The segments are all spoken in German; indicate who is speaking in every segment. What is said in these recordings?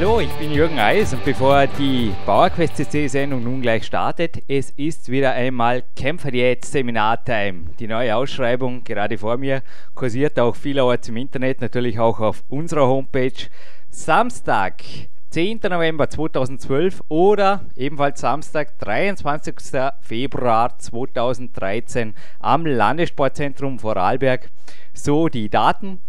Speaker 1: Hallo, ich bin Jürgen Eis und bevor die PowerQuest CC Sendung nun gleich startet, es ist wieder einmal Kämpferdiät Seminartime. Die neue Ausschreibung gerade vor mir kursiert auch vielerorts im Internet, natürlich auch auf unserer Homepage. Samstag, 10. November 2012 oder ebenfalls Samstag, 23. Februar 2013 am Landessportzentrum Vorarlberg. So die Daten.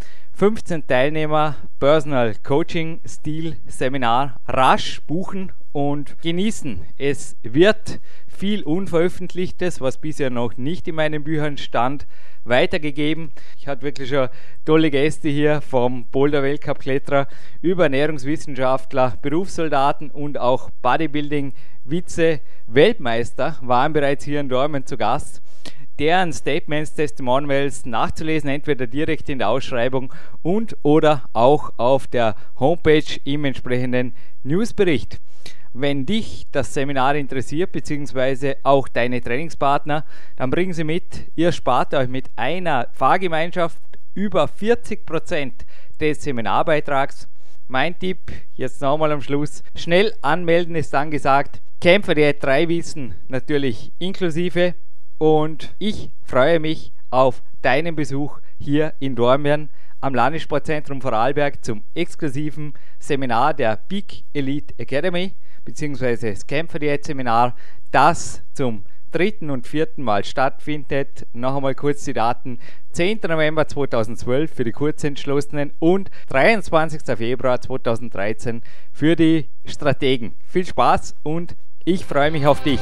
Speaker 1: 15 Teilnehmer, Personal Coaching Stil Seminar rasch buchen und genießen. Es wird viel Unveröffentlichtes, was bisher noch nicht in meinen Büchern stand, weitergegeben. Ich hatte wirklich schon tolle Gäste hier vom Boulder Weltcup Kletterer über Ernährungswissenschaftler, Berufssoldaten und auch Bodybuilding Vize Weltmeister waren bereits hier in Dormen zu Gast deren Statements, Testimonials nachzulesen, entweder direkt in der Ausschreibung und oder auch auf der Homepage im entsprechenden Newsbericht. Wenn dich das Seminar interessiert, beziehungsweise auch deine Trainingspartner, dann bringen sie mit. Ihr spart euch mit einer Fahrgemeinschaft über 40 Prozent des Seminarbeitrags. Mein Tipp, jetzt nochmal am Schluss, schnell anmelden ist angesagt. Kämpfer der drei Wissen natürlich inklusive und ich freue mich auf deinen Besuch hier in Dormien am Landessportzentrum Vorarlberg zum exklusiven Seminar der Big Elite Academy bzw. das Kämpfer Diät Seminar, das zum dritten und vierten Mal stattfindet. Noch einmal kurz die Daten. 10. November 2012 für die Kurzentschlossenen und 23. Februar 2013 für die Strategen. Viel Spaß und ich freue mich auf dich.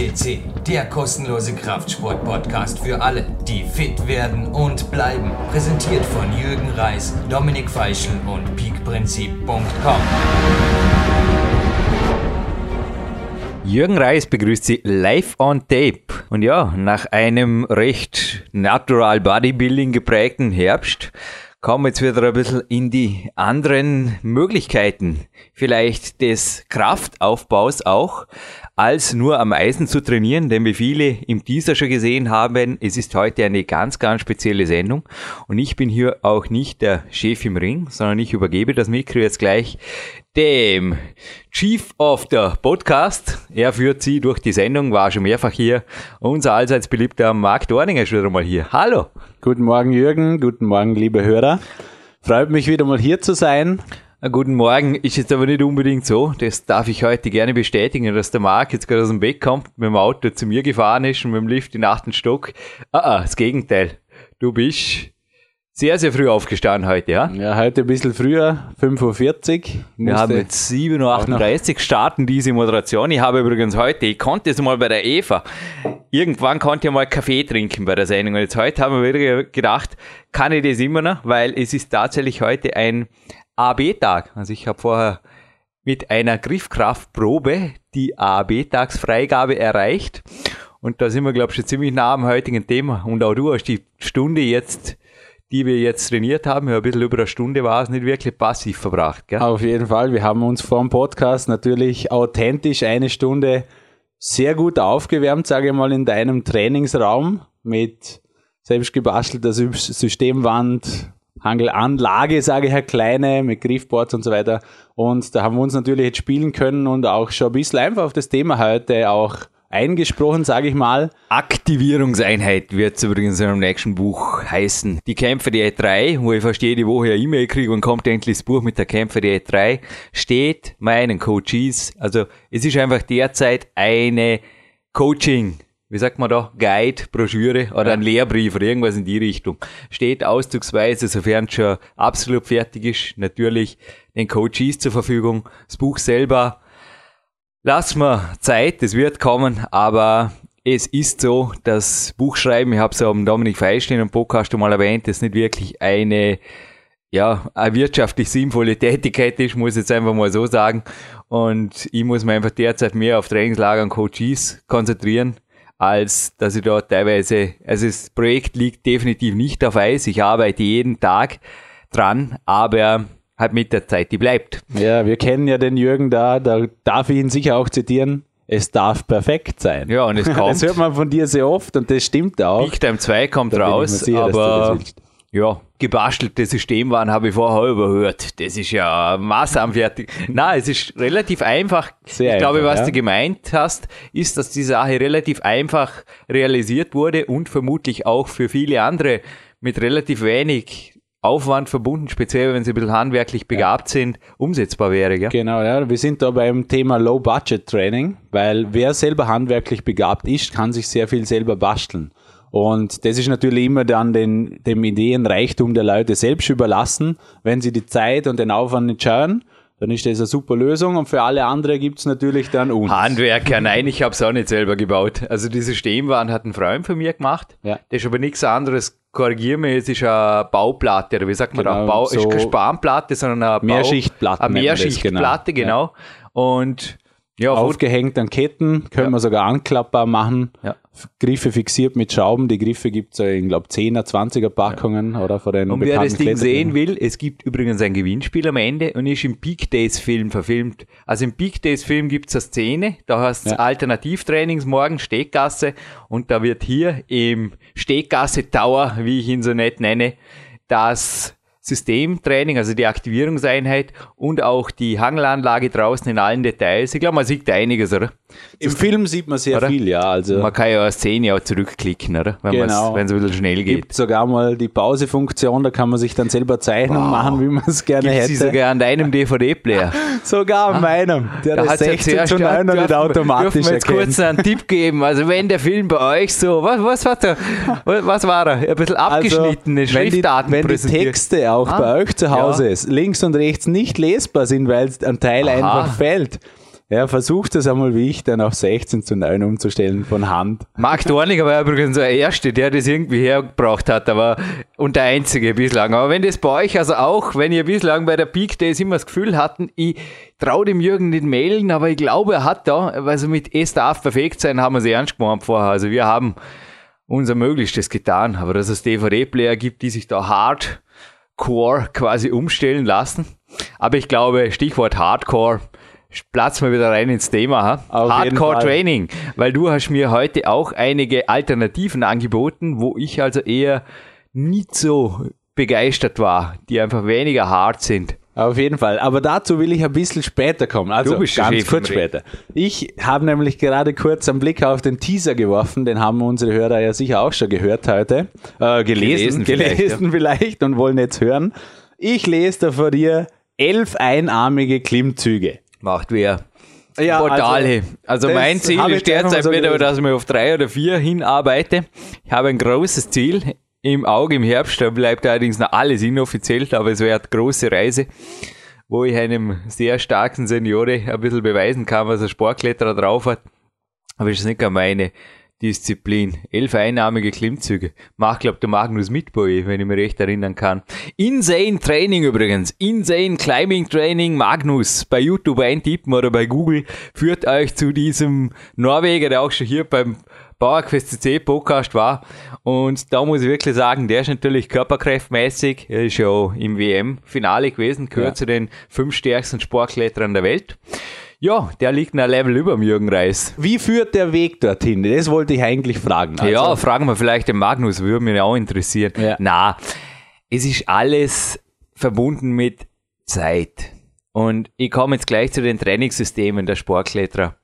Speaker 2: CC, der kostenlose Kraftsport-Podcast für alle, die fit werden und bleiben. Präsentiert von Jürgen Reis, Dominik Feischl und peakprinzip.com.
Speaker 1: Jürgen Reis begrüßt Sie live on tape. Und ja, nach einem recht natural Bodybuilding geprägten Herbst kommen wir jetzt wieder ein bisschen in die anderen Möglichkeiten, vielleicht des Kraftaufbaus auch als nur am Eisen zu trainieren, denn wie viele im Teaser schon gesehen haben, es ist heute eine ganz, ganz spezielle Sendung und ich bin hier auch nicht der Chef im Ring, sondern ich übergebe das Mikro jetzt gleich dem Chief of the Podcast. Er führt Sie durch die Sendung, war schon mehrfach hier. Unser allseits beliebter Marc Dorninger ist wieder mal hier. Hallo.
Speaker 3: Guten Morgen Jürgen, guten Morgen liebe Hörer. Freut mich wieder mal hier zu sein.
Speaker 1: Guten Morgen, ist jetzt aber nicht unbedingt so. Das darf ich heute gerne bestätigen, dass der Marc jetzt gerade aus dem Bett kommt, mit dem Auto zu mir gefahren ist und mit dem Lift in den achten Stock. Ah, ah, das Gegenteil. Du bist sehr, sehr früh aufgestanden heute, ja?
Speaker 3: Ja, heute ein bisschen früher, 5.40 Uhr.
Speaker 1: Wir haben jetzt 7.38 Uhr starten diese Moderation. Ich habe übrigens heute, ich konnte es mal bei der Eva, irgendwann konnte ich mal Kaffee trinken bei der Sendung. Und jetzt heute haben wir wieder gedacht, kann ich das immer noch, weil es ist tatsächlich heute ein AB-Tag. Also ich habe vorher mit einer Griffkraftprobe die AB-Tagsfreigabe erreicht. Und da sind wir, glaube ich, schon ziemlich nah am heutigen Thema. Und auch du hast die Stunde jetzt, die wir jetzt trainiert haben, ein bisschen über eine Stunde war es nicht wirklich passiv verbracht. Gell?
Speaker 3: Auf jeden Fall. Wir haben uns vor dem Podcast natürlich authentisch eine Stunde sehr gut aufgewärmt, sage ich mal, in deinem Trainingsraum mit selbst gebastelter Systemwand, Hangelanlage, sage ich, Herr Kleine, mit Griffboards und so weiter. Und da haben wir uns natürlich jetzt spielen können und auch schon ein bisschen einfach auf das Thema heute auch eingesprochen, sage ich mal.
Speaker 1: Aktivierungseinheit wird es übrigens in einem nächsten Buch heißen. Die Kämpfer der E3, wo ich fast jede Woche eine E-Mail kriege und kommt endlich das Buch mit der Kämpfer der E3, steht meinen Coaches. Also es ist einfach derzeit eine Coaching wie sagt man da, Guide, Broschüre oder ein Lehrbrief oder irgendwas in die Richtung. Steht auszugsweise, sofern es schon absolut fertig ist, natürlich den Coaches zur Verfügung. Das Buch selber, lass mal Zeit, es wird kommen, aber es ist so, das Buchschreiben, ich habe es am Dominik Feistein im Podcast schon mal erwähnt, ist nicht wirklich eine ja, eine wirtschaftlich sinnvolle Tätigkeit ist, muss ich jetzt einfach mal so sagen. Und ich muss mich einfach derzeit mehr auf Trainingslager und Coaches konzentrieren, als dass ich da teilweise, also das Projekt liegt definitiv nicht auf Eis. Ich arbeite jeden Tag dran, aber halt mit der Zeit, die bleibt.
Speaker 3: Ja, wir kennen ja den Jürgen da, da darf ich ihn sicher auch zitieren. Es darf perfekt sein.
Speaker 1: Ja, und es kommt.
Speaker 3: Das hört man von dir sehr oft und das stimmt auch.
Speaker 1: Big Time 2 kommt
Speaker 3: Da ich
Speaker 1: raus,
Speaker 3: sicher,
Speaker 1: aber. Ja, gebastelte Systemwaren habe ich vorher überhört. Das ist ja massenfertig. Na, es ist relativ einfach.
Speaker 3: Sehr
Speaker 1: ich glaube,
Speaker 3: einfach,
Speaker 1: was
Speaker 3: ja.
Speaker 1: du gemeint hast, ist, dass die Sache relativ einfach realisiert wurde und vermutlich auch für viele andere mit relativ wenig Aufwand verbunden, speziell wenn sie ein bisschen handwerklich begabt sind, umsetzbar wäre. Gell?
Speaker 3: Genau, ja. Wir sind da beim Thema Low-Budget-Training, weil wer selber handwerklich begabt ist, kann sich sehr viel selber basteln. Und das ist natürlich immer dann den, dem Ideenreichtum der Leute selbst überlassen. Wenn sie die Zeit und den Aufwand nicht schauen, dann ist das eine super Lösung. Und für alle andere gibt's natürlich dann uns.
Speaker 1: Handwerker, nein, ich habe es auch nicht selber gebaut. Also die Systemwaren hat ein Freund von mir gemacht.
Speaker 3: Ja.
Speaker 1: Das ist aber nichts anderes. Korrigier mich, es ist eine Bauplatte, oder wie sagt man
Speaker 3: Genau,
Speaker 1: da? Bau,
Speaker 3: so
Speaker 1: ist keine Spanplatte, sondern eine Bau-
Speaker 3: Mehrschichtplatte
Speaker 1: Eine Mehrschichtplatte,
Speaker 3: genau.
Speaker 1: genau. Und ja,
Speaker 3: Aufgehängt an Ketten, können
Speaker 1: Ja.
Speaker 3: wir sogar anklappbar machen.
Speaker 1: Ja.
Speaker 3: Griffe fixiert mit Schrauben. Die Griffe gibt's ja in, glaube 10er, 20er Packungen oder von den
Speaker 1: Und wer das Ding sehen will, es gibt übrigens ein Gewinnspiel am Ende und ist im Peak Days Film verfilmt. Also im Peak Days Film gibt's eine Szene, da heißt es
Speaker 3: Ja.
Speaker 1: Alternativtrainings morgen, Steggasse und da wird hier im Steggasse Tower, wie ich ihn so nett nenne, das Systemtraining, also die Aktivierungseinheit und auch die Hangelanlage draußen in allen Details. Ich glaube, man sieht einiges, oder?
Speaker 3: Im Film sieht man sehr
Speaker 1: Oder?
Speaker 3: viel, ja. Also
Speaker 1: Man kann ja eine Szene auch zurückklicken, oder? Wenn
Speaker 3: Genau.
Speaker 1: es ein bisschen schnell geht.
Speaker 3: gibt sogar mal die Pause-Funktion, da kann man sich dann selber Zeichnungen machen, wie man es gerne
Speaker 1: Gibt
Speaker 3: hätte.
Speaker 1: sie sogar an deinem DVD-Player.
Speaker 3: Sogar an meinem, der
Speaker 1: Da ja
Speaker 3: 16
Speaker 1: zuerst-
Speaker 3: zu 9 noch
Speaker 1: dürfen-
Speaker 3: nicht automatisch
Speaker 1: dürfen wir jetzt
Speaker 3: erkennt.
Speaker 1: kurz einen Tipp geben. Also wenn der Film bei euch so, was, was war der, was war er? Ein bisschen abgeschnittene
Speaker 3: Also, wenn die,
Speaker 1: Schriftdaten
Speaker 3: wenn die. Texte auch
Speaker 1: Ah,
Speaker 3: bei euch zu Hause
Speaker 1: ja.
Speaker 3: links und rechts nicht lesbar sind, weil ein Teil
Speaker 1: Aha.
Speaker 3: einfach fällt. Ja, versucht es einmal wie ich dann auf 16 zu 9 umzustellen von Hand.
Speaker 1: Marc Dorniger war übrigens der Erste, der das irgendwie hergebracht hat, aber und der Einzige bislang. Aber wenn das bei euch, also auch, wenn ihr bislang bei der Peak Days immer das Gefühl hatten, ich traue dem Jürgen nicht mailen, aber ich glaube, er hat da, also mit es darf perfekt sein, haben wir es ernst gemeint vorher. Also wir haben unser Möglichstes getan, aber dass es DVD-Player gibt, die sich da hardcore quasi umstellen lassen. Aber ich glaube, Stichwort Hardcore, platz mal wieder rein ins Thema. Ha?
Speaker 3: Auf
Speaker 1: Hardcore. Training, weil du hast mir heute auch einige Alternativen angeboten, wo ich also eher nicht so begeistert war, die einfach weniger hart sind.
Speaker 3: Auf jeden Fall. Aber dazu will ich ein bisschen später kommen. Also
Speaker 1: Du bist der
Speaker 3: ganz
Speaker 1: Chef
Speaker 3: kurz später. Ich habe nämlich gerade kurz einen Blick auf den Teaser geworfen. Den haben unsere Hörer ja sicher auch schon gehört heute. Äh, gelesen,
Speaker 1: Gelesen vielleicht,
Speaker 3: gelesen vielleicht und wollen jetzt hören. Ich lese da vor dir elf einarmige Klimmzüge.
Speaker 1: Macht wer.
Speaker 3: Ja,
Speaker 1: Portale. Also,
Speaker 3: das
Speaker 1: mein Ziel ist derzeit
Speaker 3: so
Speaker 1: wieder, dass ich mir auf drei oder vier hinarbeite. Ich habe ein großes Ziel im Auge im Herbst. Da bleibt allerdings noch alles inoffiziell, aber es wäre eine große Reise, wo ich einem sehr starken Seniore ein bisschen beweisen kann, was ein Sportkletterer drauf hat. Aber es ist nicht gar meine Disziplin. Elf einnahmige Klimmzüge. Macht, glaub, der Magnus Mitboy, wenn ich mich recht erinnern kann. Insane Training übrigens. Insane Climbing Training Magnus. Bei YouTube eintippen oder bei Google führt euch zu diesem Norweger, der auch schon hier beim Bauerquest CC Podcast war. Und da muss ich wirklich sagen, der ist natürlich körperkräftmäßig. Er ist ja im WM-Finale gewesen, gehört
Speaker 3: Ja.
Speaker 1: zu den fünf stärksten Sportkletterern der Welt. Ja, der liegt ein Level über dem Jürgen Reis.
Speaker 3: Wie führt der Weg dorthin? Das wollte ich eigentlich fragen. Also,
Speaker 1: ja, fragen wir vielleicht den Magnus, würde mich auch interessieren.
Speaker 3: Ja.
Speaker 1: Na, es ist alles verbunden mit Zeit. Und ich komme jetzt gleich zu den Trainingssystemen der Sportkletterer.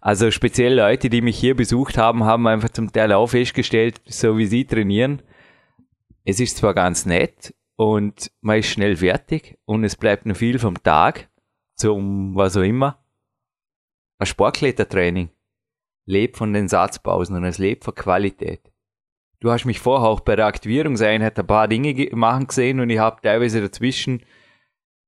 Speaker 1: Also speziell Leute, die mich hier besucht haben, haben einfach zum Teil auch festgestellt, so wie sie trainieren. Es ist zwar ganz nett und man ist schnell fertig und es bleibt noch viel vom Tag zum was auch immer. Ein Sportklettertraining lebt von den Satzpausen und es lebt von Qualität. Du hast mich vorher auch bei der Aktivierungseinheit ein paar Dinge ge- machen gesehen und ich habe teilweise dazwischen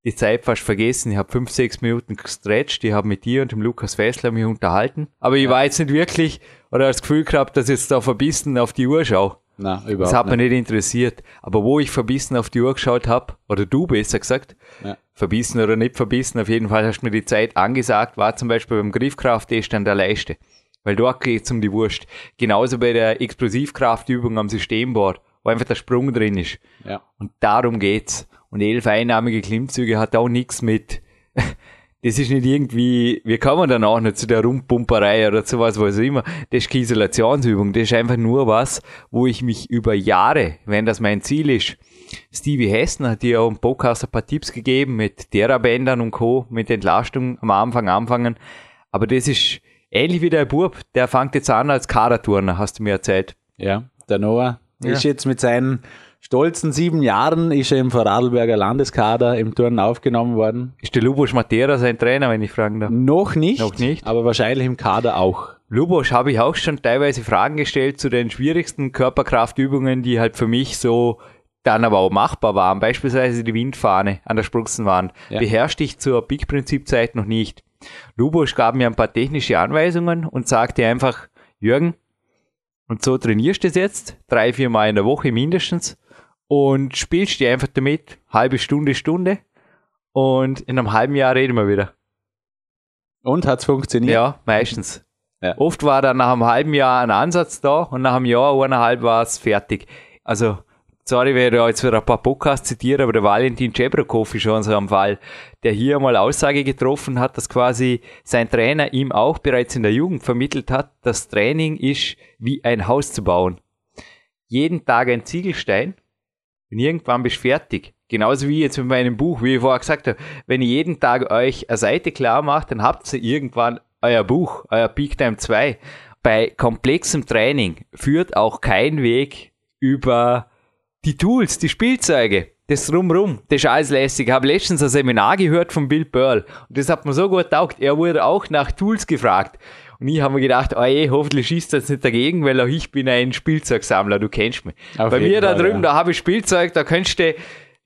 Speaker 1: die Zeit fast vergessen. Ich habe fünf, sechs Minuten gestretcht, ich habe mit dir und dem Lukas Fessler mich unterhalten. Aber ich war jetzt nicht wirklich oder das Gefühl gehabt, dass ich jetzt da verbissen auf die Uhr schaue. Das
Speaker 3: überhaupt
Speaker 1: hat mich
Speaker 3: nicht.
Speaker 1: nicht interessiert. Aber wo ich verbissen auf die Uhr geschaut habe, oder du besser gesagt,
Speaker 3: Ja.
Speaker 1: verbissen oder nicht verbissen, auf jeden Fall hast du mir die Zeit angesagt, war zum Beispiel beim Griffkrafttest an der Leiste. Weil dort geht's um die Wurst. Genauso bei der Explosivkraftübung am Systemboard, wo einfach der Sprung drin ist.
Speaker 3: Ja.
Speaker 1: Und darum geht's. Und elf einnahmige Klimmzüge hat auch nichts mit. Das ist nicht irgendwie, wir kommen dann auch nicht zu der Rumpumperei oder zu was, was auch immer. Das ist keine Isolationsübung. Das ist einfach nur was, wo ich mich über Jahre, wenn das mein Ziel ist, Stevie Hessen hat dir auch im Podcast ein paar Tipps gegeben mit Therabändern und Co., mit Entlastung am Anfang anfangen. Aber das ist ähnlich wie der Bub, der fängt jetzt an als Kaderturner, hast du mir erzählt.
Speaker 3: Ja, der Noah
Speaker 1: Ja.
Speaker 3: ist jetzt mit seinen stolzen sieben Jahren ist er im Vorarlberger Landeskader im Turnen aufgenommen worden.
Speaker 1: Ist der Lubos Matera sein Trainer, wenn ich fragen darf?
Speaker 3: Noch nicht,
Speaker 1: Noch nicht.
Speaker 3: aber wahrscheinlich im Kader auch.
Speaker 1: Lubosch habe ich auch schon teilweise Fragen gestellt zu den schwierigsten Körperkraftübungen, die halt für mich so dann aber auch machbar waren. Beispielsweise die Windfahne an der Spruchsenwand.
Speaker 3: Ja.
Speaker 1: Beherrschte ich zur Peak-Prinzip-Zeit noch nicht. Lubosch gab mir ein paar technische Anweisungen und sagte einfach, Jürgen, und so trainierst du es jetzt, drei, vier Mal in der Woche mindestens, und spielst dir einfach damit, halbe Stunde, Stunde, und in einem halben Jahr reden wir wieder.
Speaker 3: Und hat's funktioniert?
Speaker 1: Ja, meistens.
Speaker 3: Ja.
Speaker 1: Oft war dann nach einem halben Jahr ein Ansatz da und nach einem Jahr, eineinhalb war es fertig. Also, sorry, wenn ich da jetzt wieder ein paar Podcasts zitiere, aber der Valentin Cebrokov ist schon so am Fall, der hier mal Aussage getroffen hat, dass quasi sein Trainer ihm auch bereits in der Jugend vermittelt hat, das Training ist wie ein Haus zu bauen. Jeden Tag ein Ziegelstein und irgendwann bist du fertig. Genauso wie jetzt mit meinem Buch, wie ich vorher gesagt habe, wenn ihr jeden Tag euch eine Seite klar macht, dann habt ihr irgendwann euer Buch, euer Peak Time 2. Bei komplexem Training führt auch kein Weg über die Tools, die Spielzeuge, das Drumrum, das ist alles lässig. Ich habe letztens ein Seminar gehört von Bill Pearl und das hat mir so gut taugt. Er wurde auch nach Tools gefragt. Und ich habe mir gedacht, oh je, hoffentlich schießt das nicht dagegen, weil auch ich bin ein Spielzeugsammler, du kennst mich.
Speaker 3: Auf
Speaker 1: Bei mir da
Speaker 3: Fall,
Speaker 1: drüben,
Speaker 3: ja.
Speaker 1: da habe ich Spielzeug, da kannst du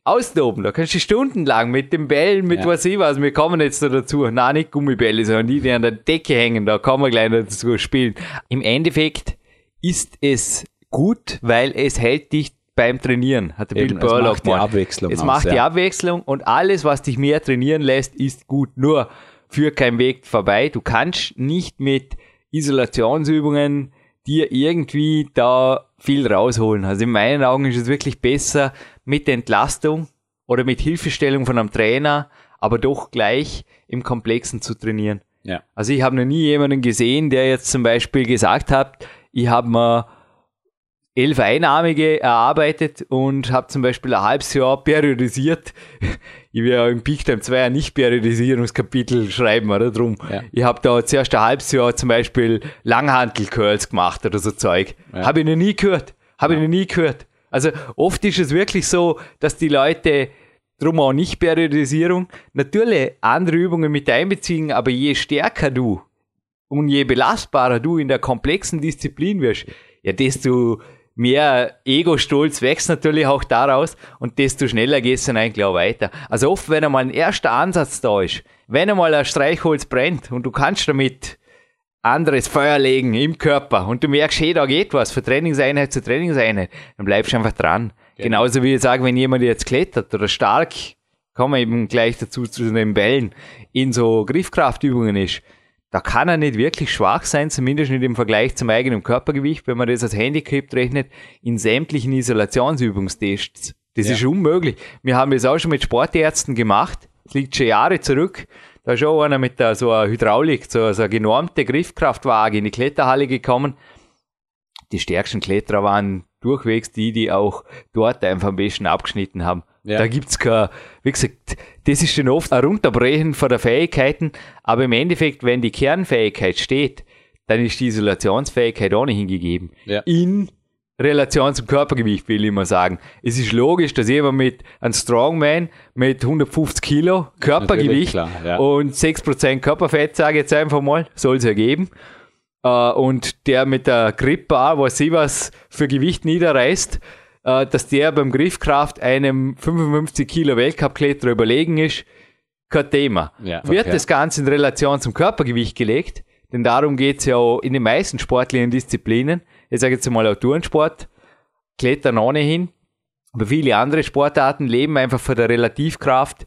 Speaker 1: austoben, da kannst du stundenlang mit den Bällen, mit
Speaker 3: Ja.
Speaker 1: was ich was, wir kommen jetzt da dazu, na nicht Gummibälle, sondern die, die an der Decke hängen, da kann man gleich dazu spielen. Im Endeffekt ist es gut, weil es hält dich beim Trainieren, hat der
Speaker 3: Eben,
Speaker 1: Bill
Speaker 3: es
Speaker 1: Pearl
Speaker 3: macht
Speaker 1: auch
Speaker 3: die. Abwechslung
Speaker 1: Es
Speaker 3: aus,
Speaker 1: macht die
Speaker 3: ja.
Speaker 1: Abwechslung und alles, was dich mehr trainieren lässt, ist gut. Nur führt kein Weg vorbei. Du kannst nicht mit Isolationsübungen dir irgendwie da viel rausholen. Also in meinen Augen ist es wirklich besser mit Entlastung oder mit Hilfestellung von einem Trainer, aber doch gleich im Komplexen zu trainieren.
Speaker 3: Ja.
Speaker 1: Also ich habe noch nie jemanden gesehen, der jetzt zum Beispiel gesagt hat, ich habe mir elf Einnahmige erarbeitet und habe zum Beispiel ein halbes Jahr periodisiert. Ich will ja im Peak Time 2 ein Nicht-Periodisierungskapitel schreiben, oder drum.
Speaker 3: Ja.
Speaker 1: Ich habe da zuerst ein halbes Jahr zum Beispiel Langhantel-Curls gemacht oder so Zeug.
Speaker 3: Ja.
Speaker 1: Habe ich noch nie gehört. Habe ich noch nie gehört. Also oft ist es wirklich so, dass die Leute drum auch nicht Periodisierung, natürlich andere Übungen mit einbeziehen, aber je stärker du und je belastbarer du in der komplexen Disziplin wirst, ja, desto mehr Ego-Stolz wächst natürlich auch daraus und desto schneller gehst du dann eigentlich auch weiter. Also oft, wenn einmal ein erster Ansatz da ist, wenn einmal ein Streichholz brennt und du kannst damit anderes Feuer legen im Körper und du merkst, hey, da geht was von Trainingseinheit zu Trainingseinheit, dann bleibst du einfach dran. Genauso wie ich sage, wenn jemand jetzt klettert oder stark, kommen wir eben gleich dazu zu den Bällen, in so Griffkraftübungen ist, da kann er nicht wirklich schwach sein, zumindest nicht im Vergleich zum eigenen Körpergewicht, wenn man das als Handicap rechnet, in sämtlichen Isolationsübungstests. Das
Speaker 3: Ja.
Speaker 1: ist unmöglich. Wir haben das auch schon mit Sportärzten gemacht. Das liegt schon Jahre zurück. Da ist auch einer mit der, so einer Hydraulik, so, so eine genormte Griffkraftwaage in die Kletterhalle gekommen. Die stärksten Kletterer waren durchwegs die, die auch dort einfach am besten abgeschnitten haben.
Speaker 3: Ja.
Speaker 1: Da gibt's kein, wie gesagt, das ist dann oft ein Runterbrechen von der Fähigkeiten, aber im Endeffekt, wenn die Kernfähigkeit steht, dann ist die Isolationsfähigkeit ohnehin gegeben.
Speaker 3: Ja.
Speaker 1: In Relation zum Körpergewicht, will ich mal sagen. Es ist logisch, dass jemand mit einem Strongman mit 150 Kilo Körpergewicht
Speaker 3: klar, ja.
Speaker 1: und 6% Körperfett, sage ich jetzt einfach mal, soll es ergeben, äh, und der mit der Gripbar, was sie was für Gewicht niederreißt, äh, dass der beim Griffkraft einem 55 Kilo Weltcup-Kletterer überlegen ist, kein Thema.
Speaker 3: Ja,
Speaker 1: Wird
Speaker 3: okay.
Speaker 1: das Ganze in Relation zum Körpergewicht gelegt, denn darum geht's ja auch in den meisten sportlichen Disziplinen, ich sage jetzt mal auch Turnsport, Klettern ohnehin, aber viele andere Sportarten leben einfach von der Relativkraft.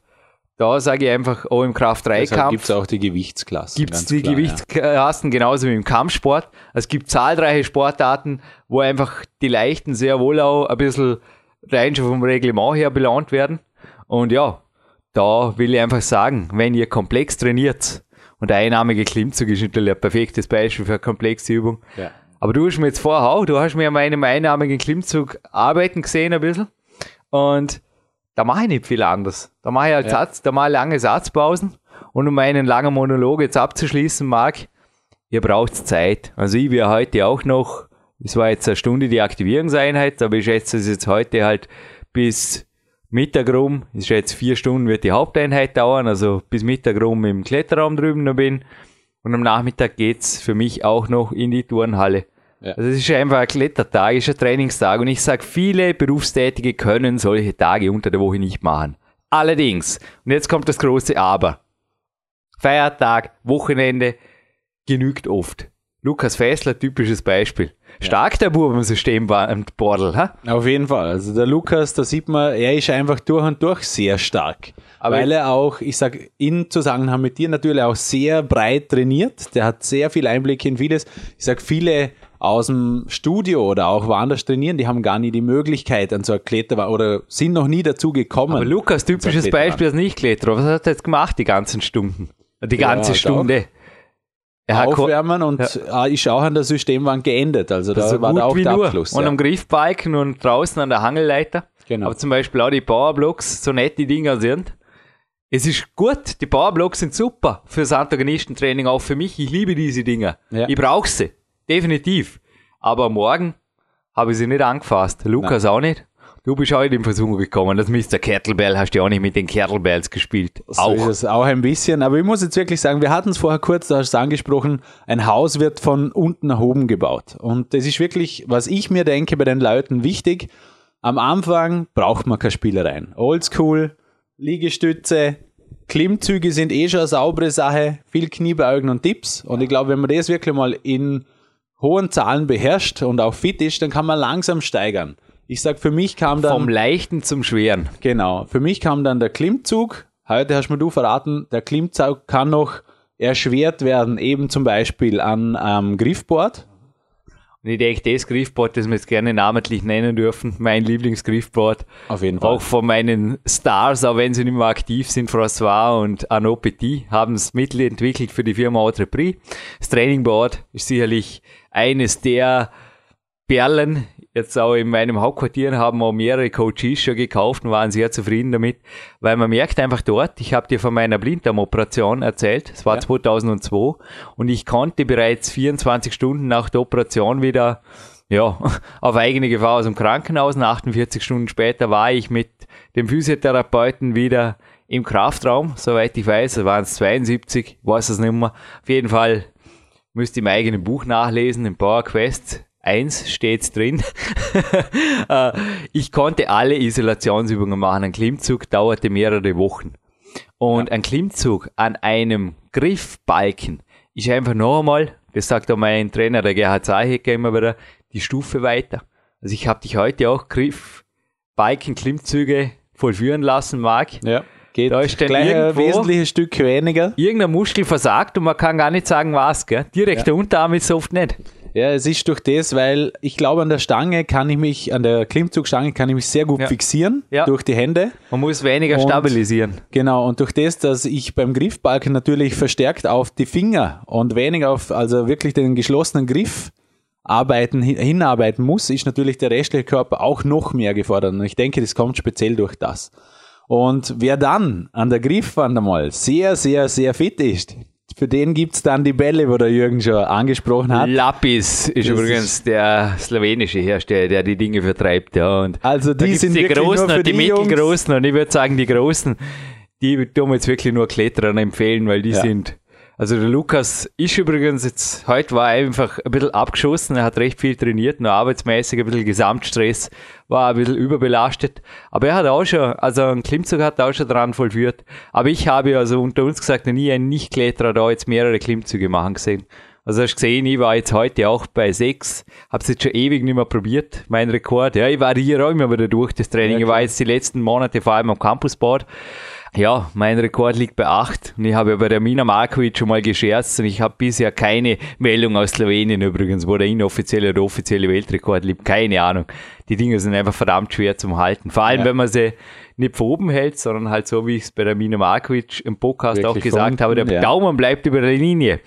Speaker 1: Da sage ich einfach, auch im
Speaker 3: Deshalb
Speaker 1: Kraft-3-Kampf
Speaker 3: gibt es auch die Gewichtsklassen.
Speaker 1: gibt es die
Speaker 3: klar,
Speaker 1: Gewichtsklassen genauso wie im Kampfsport. Es gibt zahlreiche Sportarten, wo einfach die Leichten sehr wohl auch ein bisschen rein schon vom Reglement her belohnt werden. Und ja, da will ich einfach sagen, wenn ihr komplex trainiert, und der einnahmige Klimmzug ist natürlich ein perfektes Beispiel für eine komplexe Übung.
Speaker 3: Ja.
Speaker 1: Aber du hast mir jetzt vorher auch, du hast mir an meinem einnahmigen Klimmzug arbeiten gesehen ein bisschen. Und da mache ich nicht viel anders. Da mache ich halt
Speaker 3: Ja.
Speaker 1: Satz, da mache ich lange Satzpausen. Und um meinen langen Monolog jetzt abzuschließen, Marc, ihr braucht Zeit. Also ich will heute auch noch, es war jetzt eine Stunde die Aktivierungseinheit, aber ich schätze es jetzt heute halt bis Mittag rum, ich schätze vier Stunden wird die Haupteinheit dauern, also bis Mittag rum im Kletterraum drüben noch bin. Und am Nachmittag geht's für mich auch noch in die Turnhalle.
Speaker 3: Ja.
Speaker 1: Also es ist einfach ein Klettertag, ist ein Trainingstag und ich sage, viele Berufstätige können solche Tage unter der Woche nicht machen. Allerdings, und jetzt kommt das große Aber. Feiertag, Wochenende genügt oft. Lukas Fessler, typisches Beispiel. Stark der Bub im Systembordel, ha?
Speaker 3: Auf jeden Fall. Also der Lukas, da sieht man, er ist einfach durch und durch sehr stark.
Speaker 1: Aber-
Speaker 3: weil er auch, ich sag, in Zusammenhang mit dir natürlich auch sehr breit trainiert. Der hat sehr viel Einblick in vieles. Ich sag, viele aus dem Studio oder auch woanders trainieren, die haben gar nie die Möglichkeit an so einer Kletter oder sind noch nie dazu gekommen.
Speaker 1: Aber Lukas, typisches Beispiel als Nicht-Kletterer. Was hat er jetzt gemacht die ganzen Stunden? Die
Speaker 3: Ja,
Speaker 1: ganze
Speaker 3: hat
Speaker 1: Stunde. Er hat
Speaker 3: Aufwärmen und äh, ist auch an der Systemwand geendet. Also da
Speaker 1: so
Speaker 3: war
Speaker 1: gut
Speaker 3: da auch der
Speaker 1: nur.
Speaker 3: Abschluss.
Speaker 1: Und
Speaker 3: ja.
Speaker 1: am Griffbalken und draußen an der Hangelleiter.
Speaker 3: Genau.
Speaker 1: Aber zum Beispiel auch die Powerblocks, so nett die Dinger sind. Es ist gut, die Powerblocks sind super fürs Antagonistentraining, auch für mich. Ich liebe diese Dinger.
Speaker 3: Ja.
Speaker 1: Ich brauche sie. Definitiv. Aber morgen habe ich sie nicht angefasst. Lukas auch nicht. Du bist auch in den Versuch gekommen. Das Mr. Kettlebell hast du ja auch nicht mit den Kettlebells gespielt.
Speaker 3: So
Speaker 1: auch.
Speaker 3: ist es auch ein bisschen. Aber ich muss jetzt wirklich sagen, wir hatten es vorher kurz, da hast du es angesprochen, ein Haus wird von unten nach oben gebaut. Und das ist wirklich, was ich mir denke, bei den Leuten wichtig. Am Anfang braucht man keine Spielereien. Oldschool, Liegestütze, Klimmzüge sind eh schon eine saubere Sache, viel Kniebeugen und Tipps. Und ich glaube, wenn man das wirklich mal in hohen Zahlen beherrscht und auch fit ist, dann kann man langsam steigern. Ich sag, für mich kam dann
Speaker 1: Vom Leichten zum Schweren.
Speaker 3: Genau. Für mich kam dann der Klimmzug. Heute hast mir du verraten, der Klimmzug kann noch erschwert werden, eben zum Beispiel an ähm, Griffboard.
Speaker 1: Und ich denke, das Griffboard, das wir jetzt gerne namentlich nennen dürfen, mein Lieblingsgriffboard,
Speaker 3: Auf jeden Fall.
Speaker 1: auch von meinen Stars, auch wenn sie nicht mehr aktiv sind, François und Arnaud Petit, haben es Mittel entwickelt für die Firma Entrepris. Das Trainingboard ist sicherlich eines der Perlen. Jetzt auch in meinem Hauptquartier haben auch mehrere Coaches schon gekauft und waren sehr zufrieden damit, weil man merkt einfach dort, ich habe dir von meiner Blinddarmoperation erzählt, es war
Speaker 3: Ja.
Speaker 1: 2002 und ich konnte bereits 24 Stunden nach der Operation wieder ja, auf eigene Gefahr aus dem Krankenhaus. Und 48 Stunden später war ich mit dem Physiotherapeuten wieder im Kraftraum, soweit ich weiß, es waren es 72, ich weiß es nicht mehr. Auf jeden Fall müsst ihr im eigenen Buch nachlesen, im Power Quest 1 steht's drin. Äh, ich konnte alle Isolationsübungen machen. Ein Klimmzug dauerte mehrere Wochen. Und ein Klimmzug an einem Griffbalken ist einfach noch einmal, das sagt auch mein Trainer, der Gerhard Zahecker immer wieder, die Stufe weiter. Also ich habe dich heute auch Griffbalken, Klimmzüge vollführen lassen, Marc.
Speaker 3: Ja. Geht
Speaker 1: Da ist dann
Speaker 3: gleich ein wesentliches Stück weniger.
Speaker 1: Irgendein Muskel versagt und man kann gar nicht sagen, was, gell? Direkt der Unterarm ist oft nicht.
Speaker 3: Ja, es ist durch das, weil ich glaube, an der Stange kann ich mich, an der Klimmzugstange kann ich mich sehr gut
Speaker 1: Ja.
Speaker 3: fixieren
Speaker 1: Ja.
Speaker 3: durch die Hände.
Speaker 1: Man muss weniger
Speaker 3: Und-
Speaker 1: stabilisieren.
Speaker 3: Genau, und durch das, dass ich beim Griffbalken natürlich verstärkt auf die Finger und weniger auf, also wirklich den geschlossenen Griff arbeiten, hin- hinarbeiten muss, ist natürlich der restliche Körper auch noch mehr gefordert. Und ich denke, das kommt speziell durch das. Und wer dann an der Griffwand einmal sehr, sehr, sehr fit ist, für den gibt's dann die Bälle, wo der Jürgen schon angesprochen hat.
Speaker 1: Lapis ist
Speaker 3: Das
Speaker 1: übrigens der slowenische Hersteller, der die Dinge vertreibt. Ja. Und
Speaker 3: Also die sind
Speaker 1: die Großen und die
Speaker 3: die.
Speaker 1: Mittelgroßen. Und ich würde sagen, die Großen, die tun wir jetzt wirklich nur Kletterern empfehlen, weil die
Speaker 3: Ja.
Speaker 1: sind Also der Lukas ist übrigens jetzt, heute war er einfach ein bisschen abgeschossen, er hat recht viel trainiert, nur arbeitsmäßig ein bisschen Gesamtstress, war ein bisschen überbelastet. Aber er hat auch schon, also einen Klimmzug hat er auch schon dran vollführt. Aber ich habe also unter uns gesagt, noch nie einen Nicht-Kletterer da jetzt mehrere Klimmzüge machen gesehen. Also hast du gesehen, ich war jetzt heute auch bei sechs, hab's jetzt schon ewig nicht mehr probiert, mein Rekord. Ja, ich variiere auch immer wieder durch das Training.
Speaker 3: Ja,
Speaker 1: ich war jetzt die letzten Monate vor allem am Campusboard. Ja, mein Rekord liegt bei 8 und ich habe ja bei der Mina Markovic schon mal gescherzt und ich habe bisher keine Meldung aus Slowenien übrigens, wo der inoffizielle oder offizielle Weltrekord liegt. Keine Ahnung. Die Dinge sind einfach verdammt schwer zum Halten. Vor allem,
Speaker 3: Ja.
Speaker 1: wenn man sie nicht von oben hält, sondern halt so, wie ich es bei der Mina Markovic im Podcast
Speaker 3: Wirklich
Speaker 1: auch gesagt
Speaker 3: von
Speaker 1: habe, der
Speaker 3: unten, ja.
Speaker 1: Daumen bleibt über der Linie.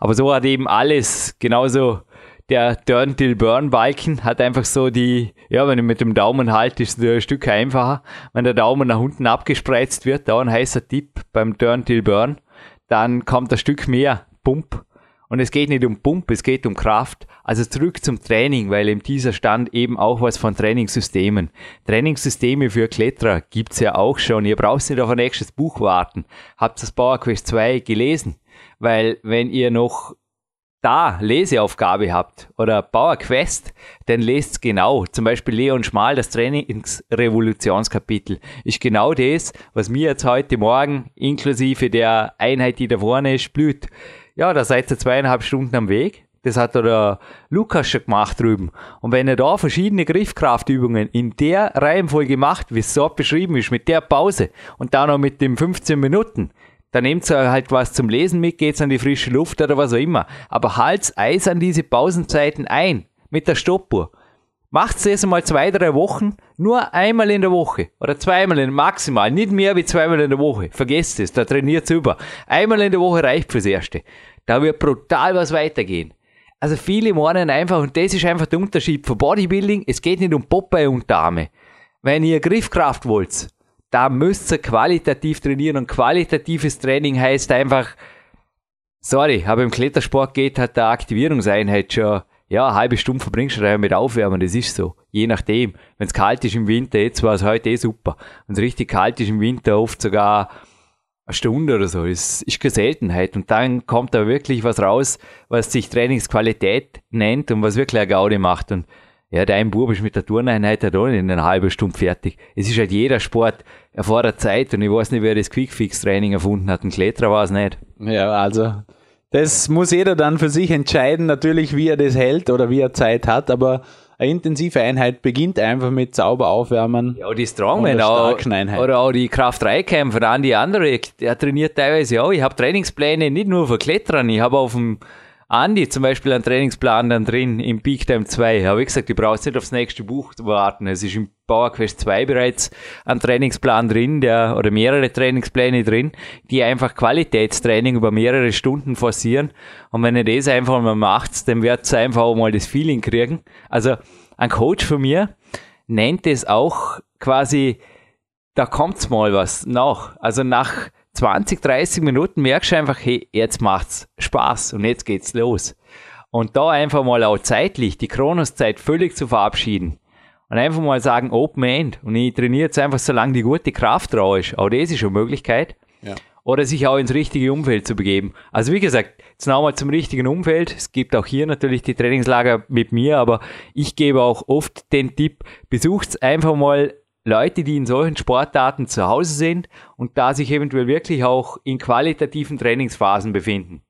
Speaker 1: Aber so hat eben alles genauso der Turn Till Burn Balken hat einfach so die, ja, wenn ich mit dem Daumen halte, ist es ein Stück einfacher. Wenn der Daumen nach unten abgespreizt wird, da ein heißer Tipp beim Turn Till Burn, dann kommt ein Stück mehr Pump. Und es geht nicht um Pump, es geht um Kraft. Also zurück zum Training, weil in dieser stand eben auch was von Trainingssystemen. Trainingssysteme für Kletterer gibt's ja auch schon. Ihr braucht nicht auf ein nächstes Buch warten. Habt das Power Quest 2 gelesen? Weil wenn ihr noch da Leseaufgabe habt oder Power Quest, dann lest genau. Zum Beispiel Leon Schmal, das Trainingsrevolutionskapitel, ist genau das, was mir jetzt heute Morgen inklusive der Einheit, die da vorne ist, blüht. Ja, da seid ihr zweieinhalb Stunden am Weg. Das hat der Lukas schon gemacht drüben. Und wenn ihr da verschiedene Griffkraftübungen in der Reihenfolge macht, wie es so beschrieben ist, mit der Pause und dann noch mit den 15 Minuten, dann nehmt ihr halt was zum Lesen mit, geht's an die frische Luft oder was auch immer. Aber halt's Eis an diese Pausenzeiten ein, mit der Stoppuhr. Macht's das einmal zwei, drei Wochen, nur einmal in der Woche oder zweimal in maximal, nicht mehr wie zweimal in der Woche. Vergesst es, da trainiert's über. Einmal in der Woche reicht fürs Erste. Da wird brutal was weitergehen. Also viele meinen einfach, und das ist einfach der Unterschied von Bodybuilding, es geht nicht um Popeye-Unterarme. Wenn ihr Griffkraft wollt, da müsst ihr qualitativ trainieren und qualitatives Training heißt einfach, sorry, aber im Klettersport geht hat der Aktivierungseinheit schon, ja, eine halbe Stunde verbringst du mit Aufwärmen, das ist so. Je nachdem. Wenn es kalt ist im Winter, jetzt war es heute eh super. Wenn es richtig kalt ist im Winter, oft sogar eine Stunde oder so. Das ist keine Seltenheit. Und dann kommt da wirklich was raus, was sich Trainingsqualität nennt und was wirklich eine Gaudi macht. Und ja, dein Bub ist mit der Turneinheit halt auch nicht in einer halben Stunde fertig. Es ist halt jeder Sport erfordert Zeit und ich weiß nicht, wer das Quickfix-Training erfunden hat. Ein Kletterer war es nicht.
Speaker 3: Ja, also das muss jeder dann für sich entscheiden, natürlich, wie er das hält oder wie er Zeit hat, aber eine intensive Einheit beginnt einfach mit sauber aufwärmen.
Speaker 1: Ja, die Strongman
Speaker 3: der
Speaker 1: auch.
Speaker 3: Einheit.
Speaker 1: Oder auch die Kraft-3-Kämpfer, an die andere, der trainiert teilweise auch. Ich habe Trainingspläne nicht nur für Kletterern, ich habe auf dem Andi zum Beispiel einen Trainingsplan dann drin im Peak Time 2. Habe ich gesagt, du brauchst nicht aufs nächste Buch warten. Es ist im Power Quest 2 bereits ein Trainingsplan drin, der, oder mehrere Trainingspläne drin, die einfach Qualitätstraining über mehrere Stunden forcieren. Und wenn ihr das einfach mal macht, dann werdet ihr einfach auch mal das Feeling kriegen. Also, ein Coach von mir nennt es auch quasi, da kommt's mal was nach. Also nach 20, 30 Minuten merkst du einfach, hey, jetzt macht's Spaß und jetzt geht's los. Und da einfach mal auch zeitlich die Kronoszeit völlig zu verabschieden und einfach mal sagen, Open End. Und ich trainiere jetzt einfach, solange die gute Kraft drauf ist. Auch das ist eine Möglichkeit.
Speaker 3: Ja.
Speaker 1: Oder sich auch ins richtige Umfeld zu begeben. Also wie gesagt, jetzt nochmal zum richtigen Umfeld. Es gibt auch hier natürlich die Trainingslager mit mir, aber ich gebe auch oft den Tipp, besucht einfach mal Leute, die in solchen Sportarten zu Hause sind und da sich eventuell wirklich auch in qualitativen Trainingsphasen befinden.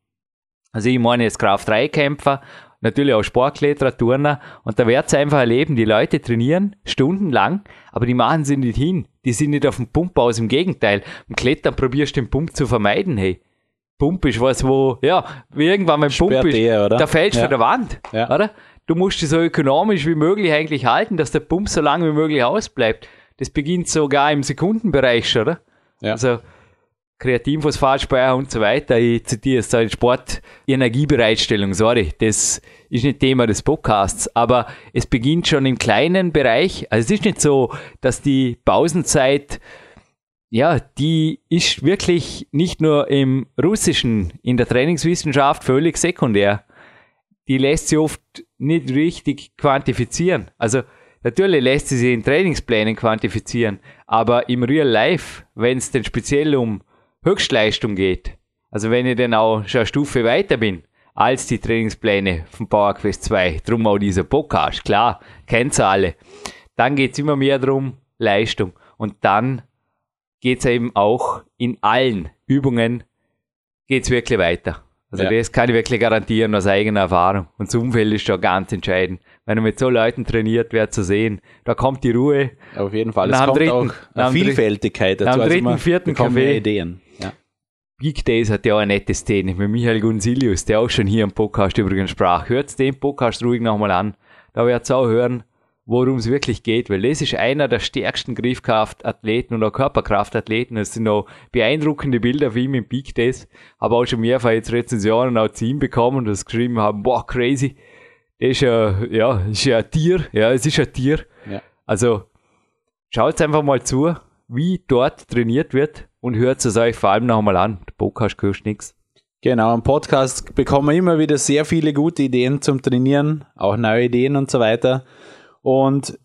Speaker 1: Also ich meine jetzt Kraft-3-Kämpfer, natürlich auch Sportkletterer, Turner und da wird's einfach erleben, die Leute trainieren stundenlang, aber die machen sie nicht hin. Die sind nicht auf dem Pump aus, im Gegenteil. Im Klettern probierst du den Pump zu vermeiden, hey. Pump ist was, wo, ja, irgendwann beim Pump ist,
Speaker 3: eher, oder?
Speaker 1: da fällst du
Speaker 3: Ja.
Speaker 1: von der Wand,
Speaker 3: Ja.
Speaker 1: oder? Du musst es so ökonomisch wie möglich eigentlich halten, dass der Pump so lange wie möglich ausbleibt. Das beginnt sogar im Sekundenbereich schon, oder?
Speaker 3: Ja.
Speaker 1: Also Kreatinphosphatspeicher und so weiter. Ich zitiere es da Sport, Energiebereitstellung, sorry, das ist nicht Thema des Podcasts, aber es beginnt schon im kleinen Bereich. Also es ist nicht so, dass die Pausenzeit, ja, die ist wirklich nicht nur im Russischen, in der Trainingswissenschaft völlig sekundär. Die lässt sich oft nicht richtig quantifizieren. Also Natürlich lässt sie sich in Trainingsplänen quantifizieren, aber im Real Life, wenn es denn speziell um Höchstleistung geht, Also wenn ich dann auch schon eine Stufe weiter bin als die Trainingspläne von PowerQuest 2, drum auch dieser Podcast, klar, kennt's alle. Dann geht's immer mehr darum, Leistung. Und dann geht's eben auch in allen Übungen geht's wirklich weiter. Also
Speaker 3: Ja.
Speaker 1: das kann ich wirklich garantieren aus eigener Erfahrung. Und das Umfeld ist schon ganz entscheidend. Wenn er mit so Leuten trainiert, wird zu sehen, da kommt die Ruhe.
Speaker 3: Auf jeden Fall.
Speaker 1: Nach
Speaker 3: Es kommt
Speaker 1: dritten-
Speaker 3: auch eine Vielfältigkeit dazu.
Speaker 1: dem dritten,
Speaker 3: man
Speaker 1: vierten Kaffee.
Speaker 3: Ideen. Ja.
Speaker 1: Big Days hat ja auch eine nette Szene mit Michael Gunzilius, der auch schon hier im Podcast übrigens sprach. Hört den Podcast ruhig nochmal an. Da werdet ihr auch hören, worum es wirklich geht, weil das ist einer der stärksten Griffkraftathleten und auch Körperkraftathleten. Es sind auch beeindruckende Bilder von ihm im Big Days. Habe auch schon mehrfach jetzt Rezensionen auch zu ihm bekommen und das geschrieben haben, boah, crazy. Das ist ja, ja, ist ja ein Tier. Ja, es ist ein Tier.
Speaker 3: Ja.
Speaker 1: Also, schaut einfach mal zu, wie dort trainiert wird und hört es euch vor allem noch mal an. Der Podcast kostet nichts.
Speaker 3: Genau, im Podcast bekommen wir immer wieder sehr viele gute Ideen zum Trainieren, auch neue Ideen und so weiter. Und